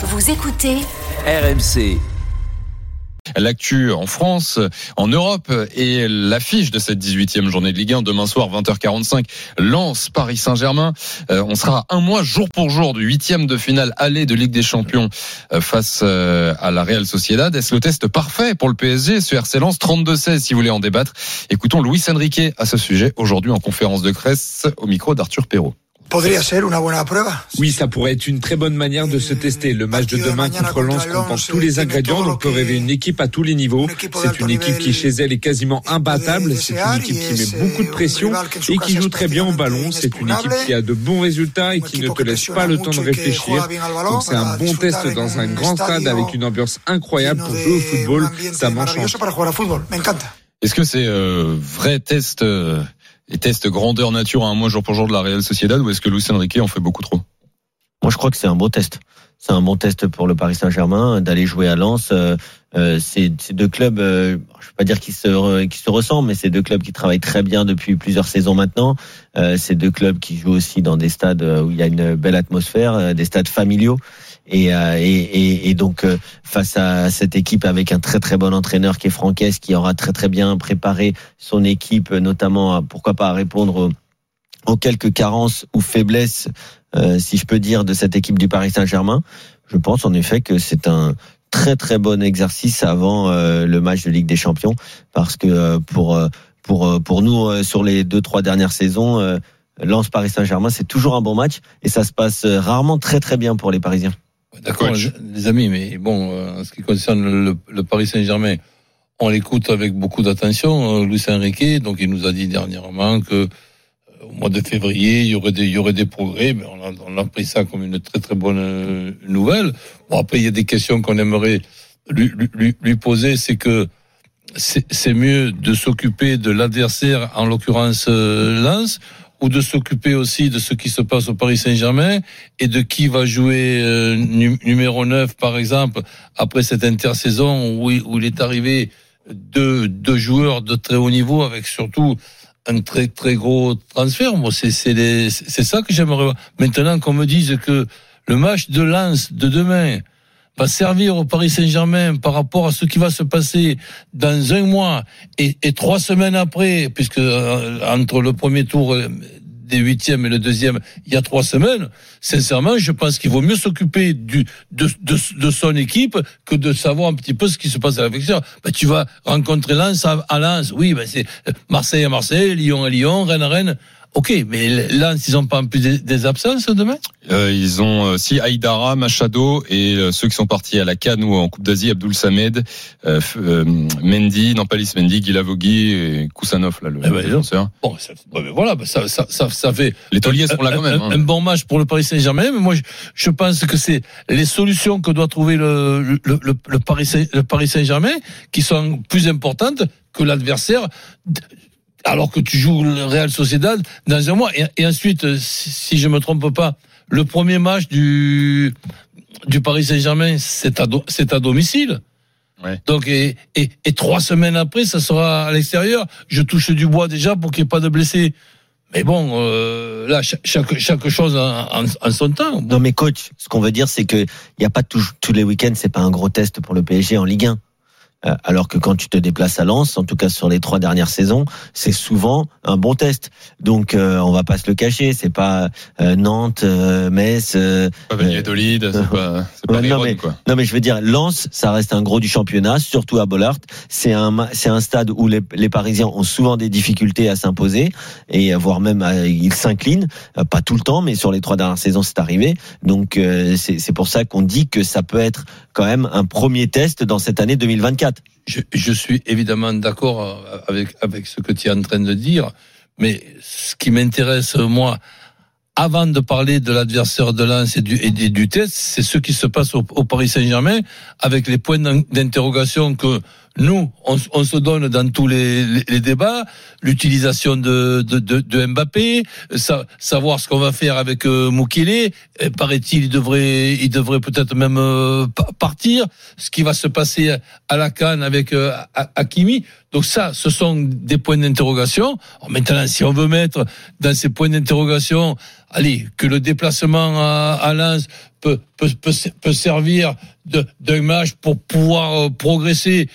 Vous écoutez RMC. L'actu en France, en Europe et l'affiche de cette 18e journée de Ligue 1 demain soir 20h45 lance Paris Saint-Germain. Euh, on sera un mois jour pour jour du huitième de finale aller de Ligue des Champions euh, face euh, à la Real Sociedad. Est-ce le test parfait pour le PSG Ce RC Lens? 32-16 si vous voulez en débattre. Écoutons Luis Enrique à ce sujet aujourd'hui en conférence de presse au micro d'Arthur Perrault. Oui, ça pourrait être une très bonne manière de se tester. Le match de demain contre Lens comporte tous les ingrédients, donc peut rêver une équipe à tous les niveaux. C'est une équipe qui chez elle est quasiment imbattable. C'est une équipe qui met beaucoup de pression et qui joue très bien au ballon. C'est une équipe qui a de bons résultats et qui ne te laisse pas le temps de réfléchir. Donc c'est un bon test dans un grand stade avec une ambiance incroyable pour jouer au football. Ça m'enchante. Est-ce que c'est euh, vrai test euh, et test grandeur nature à un mois jour pour jour de la Real Sociedad ou est-ce que Luis Enrique en fait beaucoup trop? Moi, je crois que c'est un beau test. C'est un bon test pour le Paris Saint-Germain d'aller jouer à Lens. Euh, euh, c'est deux clubs, euh, je ne vais pas dire qu'ils se qui se ressemblent, mais c'est deux clubs qui travaillent très bien depuis plusieurs saisons maintenant. Euh, c'est deux clubs qui jouent aussi dans des stades où il y a une belle atmosphère, des stades familiaux. Et, et, et, et, donc face à cette équipe avec un très très bon entraîneur qui est Franquès, qui aura très très bien préparé son équipe, notamment pourquoi pas à répondre aux, quelques carences ou faiblesses, euh, si je peux dire, de cette équipe du Paris Saint-Germain. Je pense en effet que c'est un très très bon exercice avant euh, le match de Ligue des Champions, parce que pour pour pour nous sur les deux trois dernières saisons. Lance Paris Saint-Germain, c'est toujours un bon match et ça se passe rarement très très bien pour les Parisiens. D'accord, les amis, mais bon, euh, en ce qui concerne le, le Paris Saint-Germain, on l'écoute avec beaucoup d'attention. Euh, Luis Enrique, donc il nous a dit dernièrement que euh, au mois de février, il y aurait des, il y aurait des progrès. Mais on a, on a pris ça comme une très très bonne nouvelle. Bon, après, il y a des questions qu'on aimerait lui, lui, lui poser. C'est que c'est mieux de s'occuper de l'adversaire, en l'occurrence Lens, ou de s'occuper aussi de ce qui se passe au Paris Saint-Germain et de qui va jouer euh, numéro 9 par exemple après cette intersaison où, où il est arrivé deux, deux joueurs de très haut niveau avec surtout un très très gros transfert. Moi, c'est c'est ça que j'aimerais. Maintenant qu'on me dise que le match de Lens de demain va servir au Paris Saint-Germain par rapport à ce qui va se passer dans un mois et, trois semaines après, puisque euh, entre le premier tour euh, des huitièmes et le deuxième, il y a trois semaines. Sincèrement, je pense qu'il vaut mieux s'occuper du de, de, son équipe que de savoir un petit peu ce qui se passe à l'extérieur. Ben, tu vas rencontrer Lens à, à Lens, oui, ben c'est Marseille à Marseille, Lyon à Lyon, Rennes à Rennes. Ok, mais là, ils n'ont pas plus des, absences demain? Euh, Ils ont euh, si Aïdara, Machado et euh, ceux qui sont partis à la Cannes ou en Coupe d'Asie, Abdul Samed, euh, Mendy, Nampalis Mendy, Guilavogui et Koussanov là le eh ben, Bon, ça, voilà, ben ça, ça, ça, ça, fait. Les tauliers sont là quand même. Un, hein. un, bon match pour le Paris Saint-Germain, mais moi je, je pense que c'est les solutions que doit trouver le, le, le, le Paris Saint-Germain qui sont plus importantes que l'adversaire alors que tu joues le Real Sociedad dans un mois. Et, et ensuite, si, je me trompe pas, le premier match du, du Paris Saint-Germain, c'est à, à domicile. Ouais. Donc et, et, et, trois semaines après, ça sera à l'extérieur. Je touche du bois déjà pour qu'il n'y ait pas de blessés. Mais bon, euh, là, chaque, chaque chose en, en, en, son temps. Non, mais coach, ce qu'on veut dire, c'est que il n'y a pas tout, tous les week-ends, c'est pas un gros test pour le PSG en Ligue 1. Euh, alors que quand tu te déplaces à Lens, en tout cas sur les trois dernières saisons, c'est souvent un bon test. Donc euh, on va pas se le cacher, c'est pas euh, Nantes, euh, Metz, euh, pas Valladolid, c'est pas, pas non, mais, quoi. non mais je veux dire Lens, ça reste un gros du championnat, surtout à Bollard. C'est un c'est un stade où les, les, Parisiens ont souvent des difficultés à s'imposer et voire même à, ils s'inclinent, pas tout le temps, mais sur les trois dernières saisons c'est arrivé. Donc c'est pour ça qu'on dit que ça peut être quand même un premier test dans cette année 2024. Je, suis évidemment d'accord avec, avec ce que tu es en train de dire, mais ce qui m'intéresse, moi, avant de parler de l'adversaire de Lens et du, et du test, c'est ce qui se passe au, au Paris Saint-Germain avec les points d'interrogation que nous, on, on, se donne dans tous les, les, débats, l'utilisation de, de, de, de, Mbappé, sa, savoir ce qu'on va faire avec euh, Moukile, paraît-il, il devrait, il devrait peut-être même euh, partir, ce qui va se passer à la Cannes avec euh, Hakimi. Donc ça, ce sont des points d'interrogation. Maintenant, si on veut mettre dans ces points d'interrogation, allez, que le déplacement à, à peut, peut, peut, peut servir d'un match pour pouvoir euh, progresser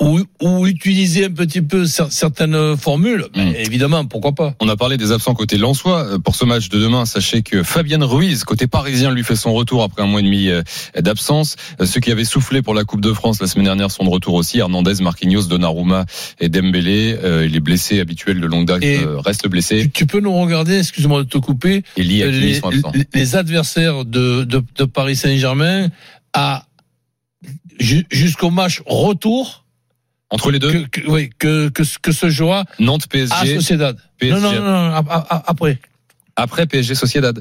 ou, ou, utiliser un petit peu certaines formules, mm. évidemment, pourquoi pas. On a parlé des absents côté Lensois. Euh, pour ce match de demain, sachez que Fabienne Ruiz, côté parisien, lui fait son retour après un mois et demi euh, d'absence. Ceux qui avaient soufflé pour la Coupe de France la semaine dernière sont de retour aussi. Hernandez, Marquinhos, Donnarumma et Dembélé. il est blessé habituel de longue date, reste blessé. Tu, peux nous regarder, excuse-moi de te couper, et les, les, adversaires de, de, de Paris Saint-Germain à jusqu'au match retour entre les deux que, que, oui, que, que, que ce jouera Nantes PSG à Sociedad. PSG. Non, non, non, non, après. Après PSG Sociedad.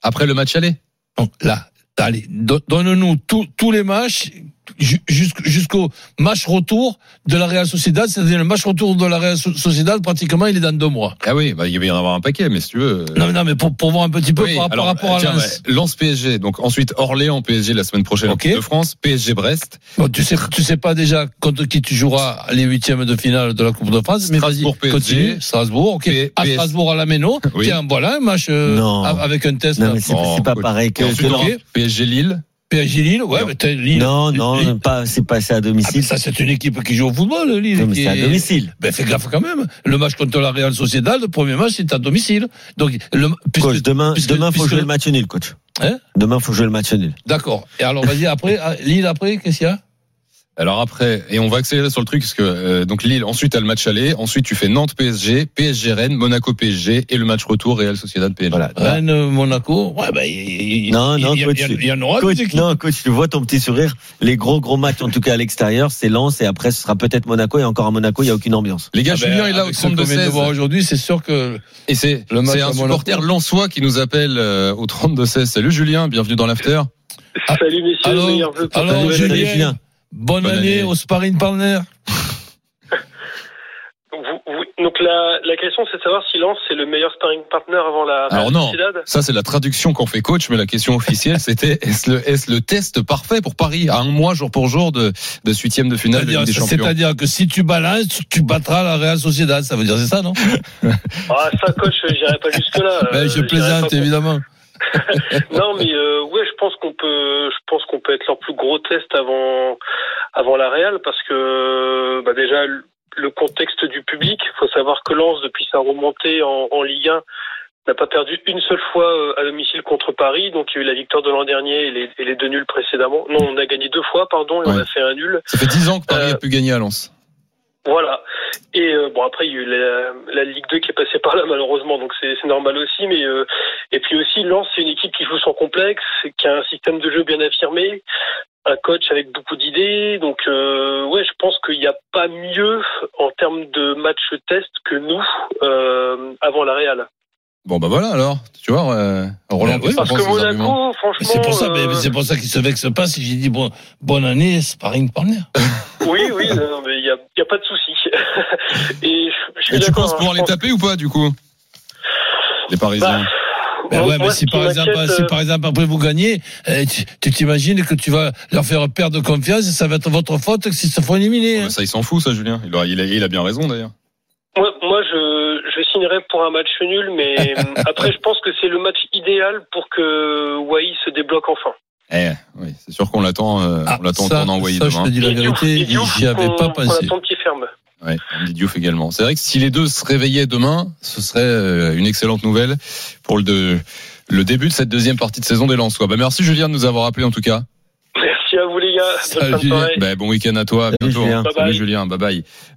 Après le match aller. Donc là, allez, donne-nous tous les matchs jusqu'au match retour de la Real Sociedad, c'est-à-dire le match retour de la Real Sociedad, pratiquement, il est dans deux mois. Ah oui, bah, il va y en avoir un paquet, mais si tu veux. Euh, non, non, mais pour, pour voir un petit peu par, rapport à Lens. Lens PSG, donc ensuite Orléans PSG la semaine prochaine okay. de France, PSG Brest. Bon, tu sais, tu sais pas déjà contre qui tu joueras les huitièmes de finale de la Coupe de France, mais Strasbourg PSG. Continue. Strasbourg, ok. P à Strasbourg à la Méno. Oui. Tiens, voilà un match euh, avec un test. Non, mais c'est oh, pas pareil que, que PSG Lille. PSG Lille, ouais, mais Lille. Non, non, pas, c'est passé à domicile. Ah, ça, c'est une équipe qui joue au football, Lille. Non, mais c'est à domicile. Ben, fais gaffe quand même. Le match contre la Real Sociedad, le premier match, c'est à domicile. Donc, le, puisque, coach, demain, puisque, demain, faut jouer le match nul, coach. Hein? Demain, faut jouer le match nul. D'accord. Et alors, vas-y, après, Lille, après, qu'est-ce qu'il y a? Alors après, et on va accélérer sur le truc parce que euh, donc Lille, ensuite t'as le match aller, ensuite tu fais Nantes PSG, PSG Rennes, Monaco PSG et le match retour Real Sociedad PSG. Voilà. Rennes Monaco, ouais bah y, non non y, coach, y, y en aura coach, non coach, tu vois ton petit sourire. Les gros gros matchs en tout cas à l'extérieur, c'est Lens et après ce sera peut-être Monaco et encore à Monaco il y a aucune ambiance. Les gars, ah Julien ben, est là au 32 16. voir aujourd'hui, c'est sûr que et c'est c'est un supporter lensois qui nous appelle euh, au 32 16. Salut Julien, bienvenue dans l'after. Salut messieurs, alors, alors Julien. Bonne, année, au sparring partner. donc la, la question c'est de savoir si Lens c'est le meilleur sparring partner avant la Alors non, ça c'est la traduction qu'on fait coach, mais la question officielle c'était est-ce le, est le test parfait pour Paris à un mois jour pour jour de, de huitième de finale de Ligue des Champions? C'est-à-dire que si tu balances, tu battras la Real Sociedad, ça veut dire c'est ça non? Ah ça coach, j'irai pas jusque là. Ben, je plaisante évidemment. non, mais euh, ouais, je pense qu'on peut, je pense qu'on peut être leur plus gros test avant, avant la Real, parce que bah déjà le contexte du public. Il faut savoir que Lens, depuis sa remontée en, en Ligue 1, n'a pas perdu une seule fois euh, à domicile contre Paris. Donc il y a eu la victoire de l'an dernier et les, et les, deux nuls précédemment. Non, on a gagné deux fois, pardon, et on a fait un nul. Ça fait dix ans que Paris euh, a pu gagner à Lens. Voilà. Et euh, bon après il y a eu la, la, Ligue 2 qui est passée par là malheureusement donc c'est normal aussi mais euh, et puis aussi Lens c'est une équipe qui joue sans complexe qui a un système de jeu bien affirmé un coach avec beaucoup d'idées donc euh, ouais je pense qu'il n'y a pas mieux en termes de match test que nous euh, avant la Real. Bon bah voilà alors, tu vois, euh, Roland. Oui, parce que Monaco, franchement. C'est pour ça, euh... c'est pour ça qu'il se vexe pas. Si j'ai dit bon, bonne année, sparring partner. oui, oui, non, mais pas de souci. Et, je, je Et tu penses pouvoir les taper ou pas du coup? Les Parisiens. Bah, ben ouais, mais si par, exemple, si par exemple après vous gagnez, euh, tu t'imagines que tu vas leur faire perdre confiance et ça va être votre faute s'ils se font éliminer. Hein. Ça, il s'en fout, ça, Julien. Il a, il a, il a bien raison d'ailleurs. Moi, moi je, je signerais pour un match nul, mais après, je pense que c'est le match idéal pour que Wai se débloque enfin. Eh, oui, c'est sûr qu'on l'attend, euh, ah, on l'attend en tournant Wai demain. Je te dis la vérité, j'y avais pas pensé. On pied ferme. Ouais, Diouf également. C'est vrai que si les deux se réveillaient demain, ce serait euh, une excellente nouvelle pour le, de, le début de cette deuxième partie de saison des Lensois. Bah, merci Julien de nous avoir appelé en tout cas. Merci à vous les gars. Salut, bah, bon week-end à toi. À bientôt. Salut Julien. Bye bye.